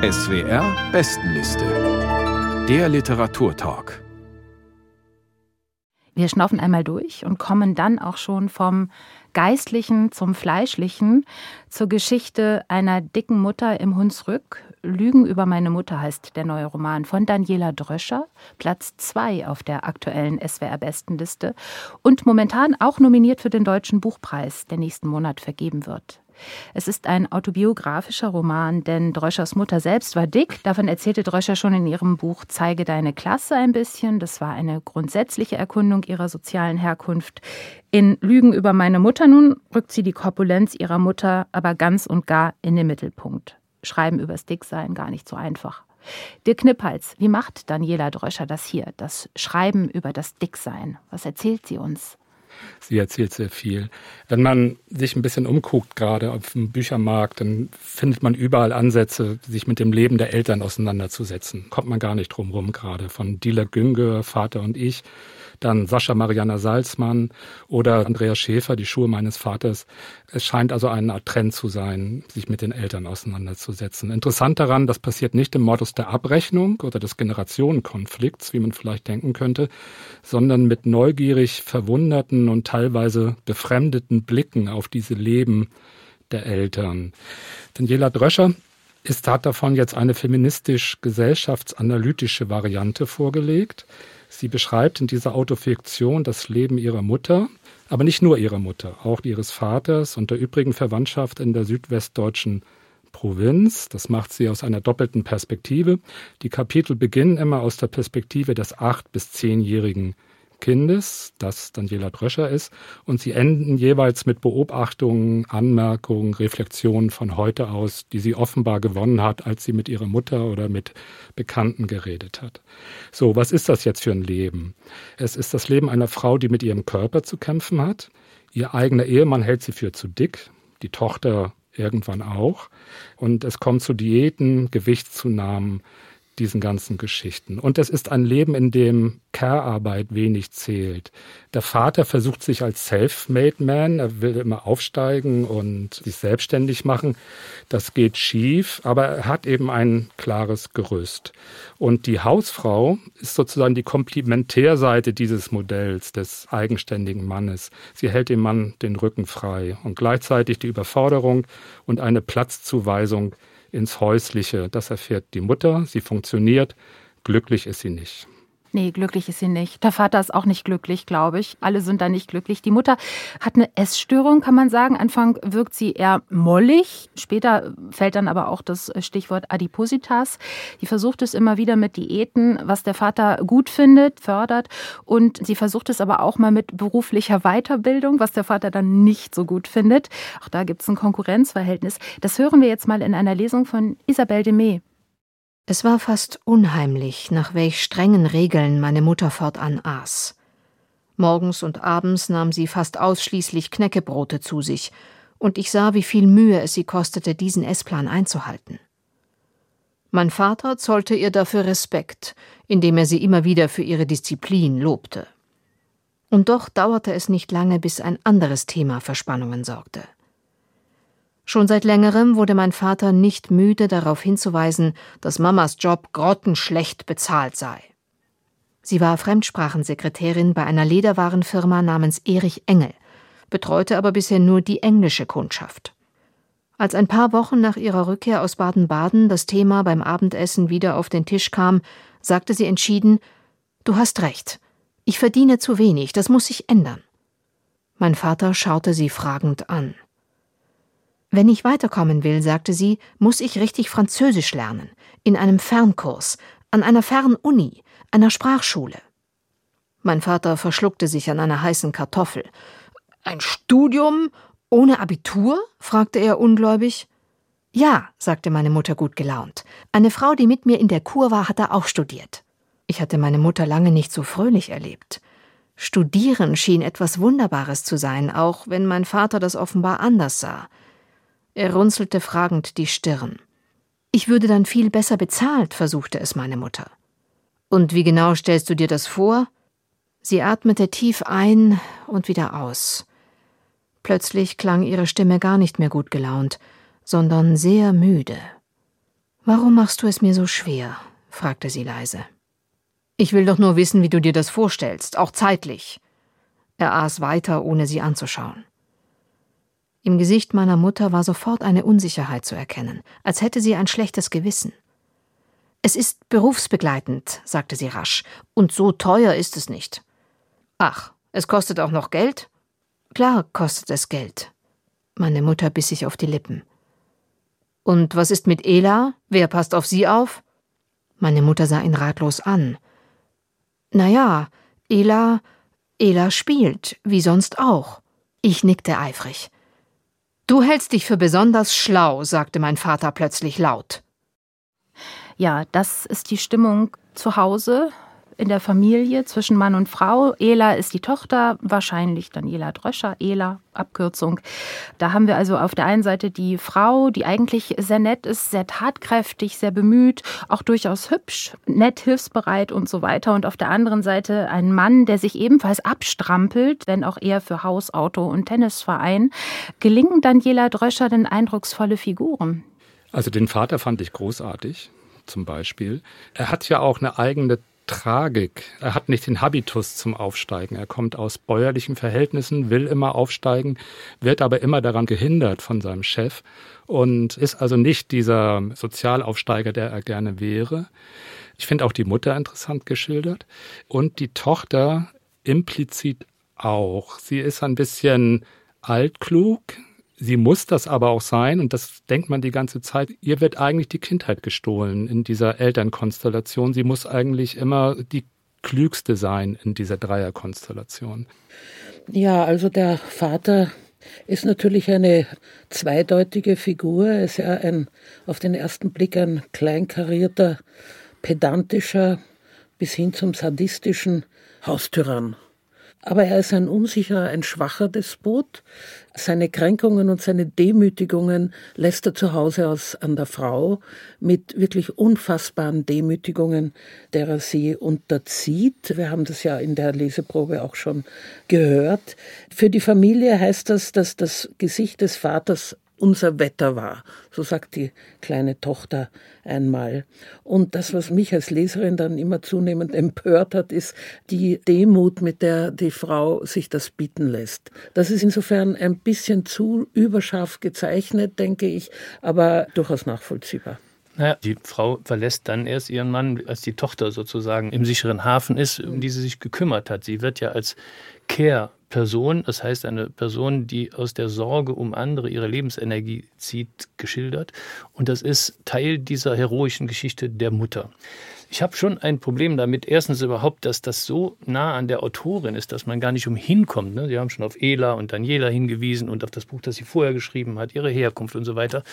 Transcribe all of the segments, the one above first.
SWR Bestenliste. Der Literaturtalk. Wir schnaufen einmal durch und kommen dann auch schon vom Geistlichen zum Fleischlichen zur Geschichte einer dicken Mutter im Hunsrück. Lügen über meine Mutter heißt der neue Roman von Daniela Dröscher, Platz 2 auf der aktuellen SWR-Bestenliste und momentan auch nominiert für den Deutschen Buchpreis, der nächsten Monat vergeben wird. Es ist ein autobiografischer Roman, denn Dröschers Mutter selbst war dick. Davon erzählte Dröscher schon in ihrem Buch Zeige deine Klasse ein bisschen. Das war eine grundsätzliche Erkundung ihrer sozialen Herkunft. In Lügen über meine Mutter nun rückt sie die Korpulenz ihrer Mutter aber ganz und gar in den Mittelpunkt. Schreiben übers Dicksein gar nicht so einfach. Dirk Knipphals, wie macht Daniela Dröscher das hier, das Schreiben über das Dicksein? Was erzählt sie uns? Sie erzählt sehr viel. Wenn man sich ein bisschen umguckt, gerade auf dem Büchermarkt, dann findet man überall Ansätze, sich mit dem Leben der Eltern auseinanderzusetzen. Kommt man gar nicht drum rum, gerade von Dieler Günger, Vater und ich, dann Sascha Mariana Salzmann oder Andreas Schäfer, die Schuhe meines Vaters. Es scheint also eine Art Trend zu sein, sich mit den Eltern auseinanderzusetzen. Interessant daran, das passiert nicht im Modus der Abrechnung oder des Generationenkonflikts, wie man vielleicht denken könnte, sondern mit neugierig verwunderten und teilweise befremdeten Blicken auf diese Leben der Eltern. Daniela Dröscher ist, hat davon jetzt eine feministisch-gesellschaftsanalytische Variante vorgelegt. Sie beschreibt in dieser Autofiktion das Leben ihrer Mutter, aber nicht nur ihrer Mutter, auch ihres Vaters und der übrigen Verwandtschaft in der südwestdeutschen Provinz. Das macht sie aus einer doppelten Perspektive. Die Kapitel beginnen immer aus der Perspektive des acht- bis zehnjährigen Kindes, das Daniela Dröscher ist, und sie enden jeweils mit Beobachtungen, Anmerkungen, Reflexionen von heute aus, die sie offenbar gewonnen hat, als sie mit ihrer Mutter oder mit Bekannten geredet hat. So, was ist das jetzt für ein Leben? Es ist das Leben einer Frau, die mit ihrem Körper zu kämpfen hat. Ihr eigener Ehemann hält sie für zu dick, die Tochter irgendwann auch. Und es kommt zu Diäten, Gewichtszunahmen, diesen ganzen Geschichten. Und es ist ein Leben, in dem Care-Arbeit wenig zählt. Der Vater versucht sich als Self-Made Man, er will immer aufsteigen und sich selbstständig machen. Das geht schief, aber er hat eben ein klares Gerüst. Und die Hausfrau ist sozusagen die Komplementärseite dieses Modells des eigenständigen Mannes. Sie hält dem Mann den Rücken frei und gleichzeitig die Überforderung und eine Platzzuweisung ins Häusliche. Das erfährt die Mutter. Sie funktioniert. Glücklich ist sie nicht. Nee, glücklich ist sie nicht. Der Vater ist auch nicht glücklich, glaube ich. Alle sind da nicht glücklich. Die Mutter hat eine Essstörung, kann man sagen. Anfang wirkt sie eher mollig. Später fällt dann aber auch das Stichwort Adipositas. Die versucht es immer wieder mit Diäten, was der Vater gut findet, fördert. Und sie versucht es aber auch mal mit beruflicher Weiterbildung, was der Vater dann nicht so gut findet. Auch da gibt es ein Konkurrenzverhältnis. Das hören wir jetzt mal in einer Lesung von Isabelle Demey. Es war fast unheimlich, nach welch strengen Regeln meine Mutter fortan aß. Morgens und abends nahm sie fast ausschließlich Knäckebrote zu sich, und ich sah, wie viel Mühe es sie kostete, diesen Essplan einzuhalten. Mein Vater zollte ihr dafür Respekt, indem er sie immer wieder für ihre Disziplin lobte. Und doch dauerte es nicht lange, bis ein anderes Thema für Spannungen sorgte. Schon seit längerem wurde mein Vater nicht müde darauf hinzuweisen, dass Mamas Job grottenschlecht bezahlt sei. Sie war Fremdsprachensekretärin bei einer Lederwarenfirma namens Erich Engel, betreute aber bisher nur die englische Kundschaft. Als ein paar Wochen nach ihrer Rückkehr aus Baden-Baden das Thema beim Abendessen wieder auf den Tisch kam, sagte sie entschieden Du hast recht. Ich verdiene zu wenig, das muss sich ändern. Mein Vater schaute sie fragend an. Wenn ich weiterkommen will, sagte sie, muss ich richtig Französisch lernen, in einem Fernkurs, an einer Fernuni, einer Sprachschule. Mein Vater verschluckte sich an einer heißen Kartoffel. Ein Studium ohne Abitur? fragte er ungläubig. Ja, sagte meine Mutter gut gelaunt. Eine Frau, die mit mir in der Kur war, hat da auch studiert. Ich hatte meine Mutter lange nicht so fröhlich erlebt. Studieren schien etwas Wunderbares zu sein, auch wenn mein Vater das offenbar anders sah. Er runzelte fragend die Stirn. Ich würde dann viel besser bezahlt, versuchte es meine Mutter. Und wie genau stellst du dir das vor? Sie atmete tief ein und wieder aus. Plötzlich klang ihre Stimme gar nicht mehr gut gelaunt, sondern sehr müde. Warum machst du es mir so schwer? fragte sie leise. Ich will doch nur wissen, wie du dir das vorstellst, auch zeitlich. Er aß weiter, ohne sie anzuschauen. Im Gesicht meiner Mutter war sofort eine Unsicherheit zu erkennen, als hätte sie ein schlechtes Gewissen. Es ist berufsbegleitend, sagte sie rasch, und so teuer ist es nicht. Ach, es kostet auch noch Geld? Klar kostet es Geld. Meine Mutter biss sich auf die Lippen. Und was ist mit Ela? Wer passt auf sie auf? Meine Mutter sah ihn ratlos an. Na ja, Ela, Ela spielt, wie sonst auch. Ich nickte eifrig. Du hältst dich für besonders schlau, sagte mein Vater plötzlich laut. Ja, das ist die Stimmung zu Hause in der Familie zwischen Mann und Frau. Ela ist die Tochter, wahrscheinlich Daniela Dröscher, Ela, Abkürzung. Da haben wir also auf der einen Seite die Frau, die eigentlich sehr nett ist, sehr tatkräftig, sehr bemüht, auch durchaus hübsch, nett, hilfsbereit und so weiter. Und auf der anderen Seite ein Mann, der sich ebenfalls abstrampelt, wenn auch eher für Haus, Auto und Tennisverein. Gelingen Daniela Dröscher denn eindrucksvolle Figuren? Also den Vater fand ich großartig zum Beispiel. Er hat ja auch eine eigene Tragik. Er hat nicht den Habitus zum Aufsteigen. Er kommt aus bäuerlichen Verhältnissen, will immer aufsteigen, wird aber immer daran gehindert von seinem Chef und ist also nicht dieser Sozialaufsteiger, der er gerne wäre. Ich finde auch die Mutter interessant geschildert und die Tochter implizit auch. Sie ist ein bisschen altklug, Sie muss das aber auch sein, und das denkt man die ganze Zeit, ihr wird eigentlich die Kindheit gestohlen in dieser Elternkonstellation. Sie muss eigentlich immer die klügste sein in dieser Dreierkonstellation. Ja, also der Vater ist natürlich eine zweideutige Figur. Er ist ja ein, auf den ersten Blick ein kleinkarierter, pedantischer bis hin zum sadistischen Haustyrann. Aber er ist ein unsicherer, ein schwacher Despot. Seine Kränkungen und seine Demütigungen lässt er zu Hause aus an der Frau mit wirklich unfassbaren Demütigungen, der er sie unterzieht. Wir haben das ja in der Leseprobe auch schon gehört. Für die Familie heißt das, dass das Gesicht des Vaters unser Wetter war. So sagt die kleine Tochter einmal. Und das, was mich als Leserin dann immer zunehmend empört hat, ist die Demut, mit der die Frau sich das bieten lässt. Das ist insofern ein bisschen zu überscharf gezeichnet, denke ich, aber durchaus nachvollziehbar. Naja, die Frau verlässt dann erst ihren Mann, als die Tochter sozusagen im sicheren Hafen ist, um die sie sich gekümmert hat. Sie wird ja als Care Person, das heißt eine Person, die aus der Sorge um andere ihre Lebensenergie zieht, geschildert. Und das ist Teil dieser heroischen Geschichte der Mutter. Ich habe schon ein Problem damit, erstens überhaupt, dass das so nah an der Autorin ist, dass man gar nicht umhin kommt. Ne? Sie haben schon auf Ela und Daniela hingewiesen und auf das Buch, das sie vorher geschrieben hat, ihre Herkunft und so weiter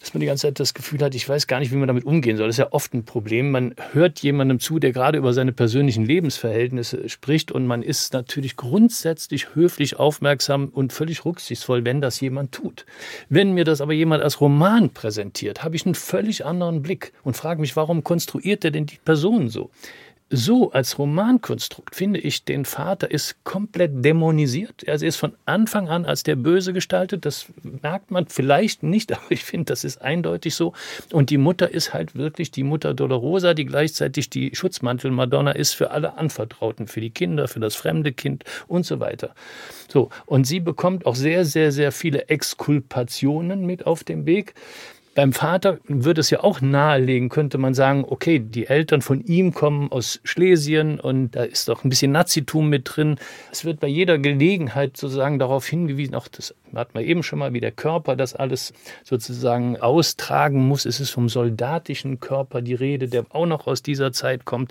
dass man die ganze Zeit das Gefühl hat, ich weiß gar nicht, wie man damit umgehen soll. Das ist ja oft ein Problem. Man hört jemandem zu, der gerade über seine persönlichen Lebensverhältnisse spricht und man ist natürlich grundsätzlich höflich, aufmerksam und völlig rücksichtsvoll, wenn das jemand tut. Wenn mir das aber jemand als Roman präsentiert, habe ich einen völlig anderen Blick und frage mich, warum konstruiert er denn die Person so? So als Romankonstrukt finde ich, den Vater ist komplett dämonisiert. Er ist von Anfang an als der Böse gestaltet. Das merkt man vielleicht nicht, aber ich finde, das ist eindeutig so. Und die Mutter ist halt wirklich die Mutter Dolorosa, die gleichzeitig die Schutzmantel-Madonna ist für alle Anvertrauten, für die Kinder, für das fremde Kind und so weiter. So. Und sie bekommt auch sehr, sehr, sehr viele Exkulpationen mit auf dem Weg. Beim Vater würde es ja auch nahelegen, könnte man sagen, okay, die Eltern von ihm kommen aus Schlesien und da ist doch ein bisschen Nazitum mit drin. Es wird bei jeder Gelegenheit sozusagen darauf hingewiesen, auch das hat man eben schon mal, wie der Körper das alles sozusagen austragen muss. Es ist vom soldatischen Körper die Rede, der auch noch aus dieser Zeit kommt.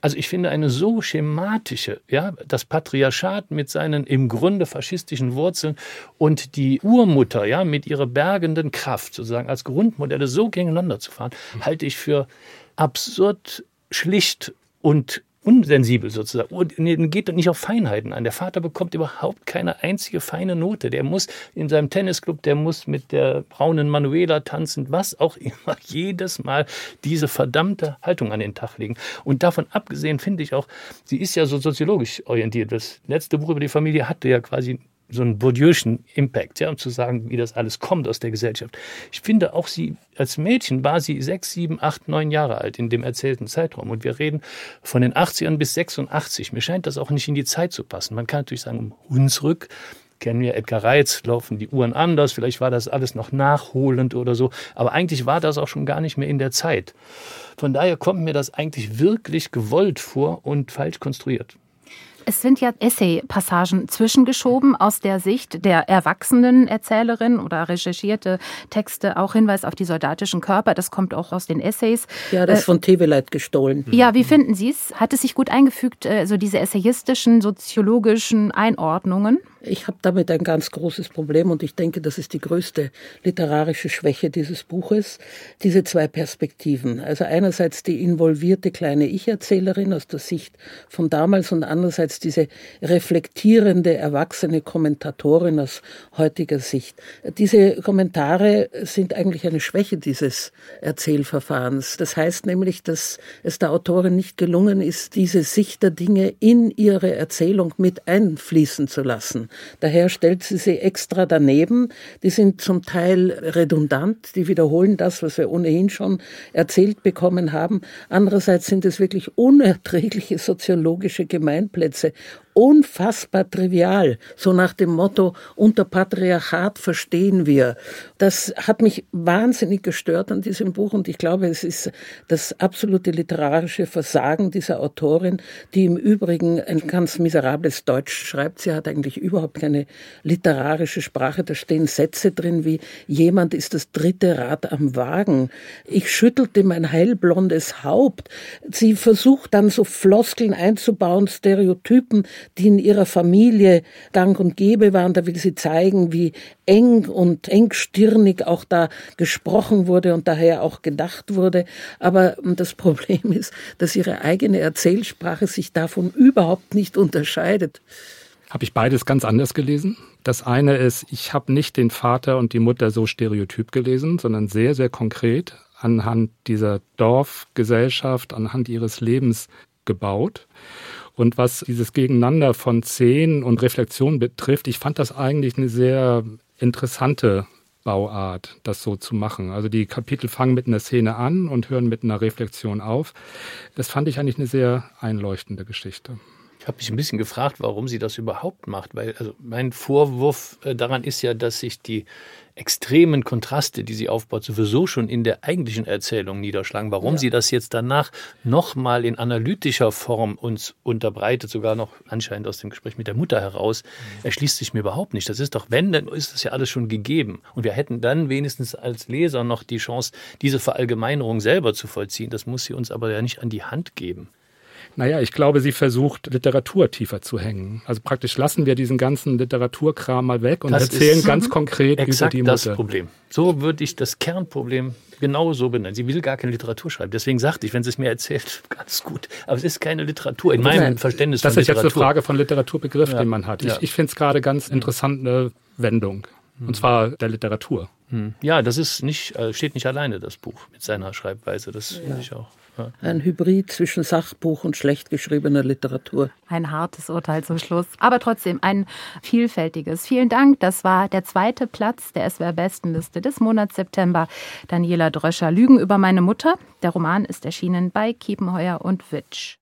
Also ich finde eine so schematische, ja, das Patriarchat mit seinen im Grunde faschistischen Wurzeln und die Urmutter, ja, mit ihrer bergenden Kraft sozusagen als Grundmodelle so gegeneinander zu fahren, halte ich für absurd schlicht und unsensibel sozusagen und geht nicht auf Feinheiten an. Der Vater bekommt überhaupt keine einzige feine Note. Der muss in seinem Tennisclub, der muss mit der braunen Manuela tanzen, was auch immer, jedes Mal diese verdammte Haltung an den Tag legen. Und davon abgesehen finde ich auch, sie ist ja so soziologisch orientiert. Das letzte Buch über die Familie hatte ja quasi so einen Bourdieu'schen Impact, ja, um zu sagen, wie das alles kommt aus der Gesellschaft. Ich finde auch sie als Mädchen war sie sechs, sieben, acht, neun Jahre alt in dem erzählten Zeitraum. Und wir reden von den 80ern bis 86. Mir scheint das auch nicht in die Zeit zu passen. Man kann natürlich sagen, um Hunsrück kennen wir Edgar Reitz, laufen die Uhren anders, vielleicht war das alles noch nachholend oder so, aber eigentlich war das auch schon gar nicht mehr in der Zeit. Von daher kommt mir das eigentlich wirklich gewollt vor und falsch konstruiert. Es sind ja Essay-Passagen zwischengeschoben aus der Sicht der erwachsenen Erzählerin oder recherchierte Texte, auch Hinweis auf die soldatischen Körper. Das kommt auch aus den Essays. Ja, das ist äh, von Teveleit gestohlen. Ja, wie finden Sie es? Hat es sich gut eingefügt, äh, so diese essayistischen, soziologischen Einordnungen? Ich habe damit ein ganz großes Problem und ich denke, das ist die größte literarische Schwäche dieses Buches, diese zwei Perspektiven. Also einerseits die involvierte kleine Ich-Erzählerin aus der Sicht von damals und andererseits diese reflektierende, erwachsene Kommentatorin aus heutiger Sicht. Diese Kommentare sind eigentlich eine Schwäche dieses Erzählverfahrens. Das heißt nämlich, dass es der Autorin nicht gelungen ist, diese Sicht der Dinge in ihre Erzählung mit einfließen zu lassen. Daher stellt sie sie extra daneben. Die sind zum Teil redundant, die wiederholen das, was wir ohnehin schon erzählt bekommen haben. Andererseits sind es wirklich unerträgliche soziologische Gemeinplätze, Katze. Unfassbar trivial, so nach dem Motto, unter Patriarchat verstehen wir. Das hat mich wahnsinnig gestört an diesem Buch und ich glaube, es ist das absolute literarische Versagen dieser Autorin, die im Übrigen ein ganz miserables Deutsch schreibt. Sie hat eigentlich überhaupt keine literarische Sprache. Da stehen Sätze drin wie, jemand ist das dritte Rad am Wagen. Ich schüttelte mein heilblondes Haupt. Sie versucht dann so Floskeln einzubauen, Stereotypen, die in ihrer Familie gang und gäbe waren. Da will sie zeigen, wie eng und engstirnig auch da gesprochen wurde und daher auch gedacht wurde. Aber das Problem ist, dass ihre eigene Erzählsprache sich davon überhaupt nicht unterscheidet. Habe ich beides ganz anders gelesen. Das eine ist, ich habe nicht den Vater und die Mutter so stereotyp gelesen, sondern sehr, sehr konkret anhand dieser Dorfgesellschaft, anhand ihres Lebens gebaut. Und was dieses Gegeneinander von Szenen und Reflexion betrifft, ich fand das eigentlich eine sehr interessante Bauart, das so zu machen. Also die Kapitel fangen mit einer Szene an und hören mit einer Reflexion auf. Das fand ich eigentlich eine sehr einleuchtende Geschichte. Ich habe mich ein bisschen gefragt, warum sie das überhaupt macht, weil also mein Vorwurf äh, daran ist ja, dass sich die extremen Kontraste, die sie aufbaut, sowieso schon in der eigentlichen Erzählung niederschlagen. Warum ja. sie das jetzt danach nochmal in analytischer Form uns unterbreitet, sogar noch anscheinend aus dem Gespräch mit der Mutter heraus, mhm. erschließt sich mir überhaupt nicht. Das ist doch, wenn, dann ist das ja alles schon gegeben. Und wir hätten dann wenigstens als Leser noch die Chance, diese Verallgemeinerung selber zu vollziehen. Das muss sie uns aber ja nicht an die Hand geben. Naja, ich glaube, sie versucht, Literatur tiefer zu hängen. Also praktisch lassen wir diesen ganzen Literaturkram mal weg und das erzählen ganz konkret über die Mutter. das Problem. So würde ich das Kernproblem genau so benennen. Sie will gar keine Literatur schreiben. Deswegen sagte ich, wenn sie es mir erzählt, ganz gut. Aber es ist keine Literatur in meinem Verständnis das von Literatur. Das ist jetzt eine Frage von Literaturbegriff, ja. den man hat. Ich, ja. ich finde es gerade ganz interessant eine Wendung. Und zwar der Literatur. Hm. Ja, das ist nicht, äh, steht nicht alleine, das Buch mit seiner Schreibweise. Das finde ja. ich auch. Ein Hybrid zwischen Sachbuch und schlecht geschriebener Literatur. Ein hartes Urteil zum Schluss. Aber trotzdem ein vielfältiges. Vielen Dank. Das war der zweite Platz der SWR-Bestenliste des Monats September. Daniela Dröscher, Lügen über meine Mutter. Der Roman ist erschienen bei Kiepenheuer und Witsch.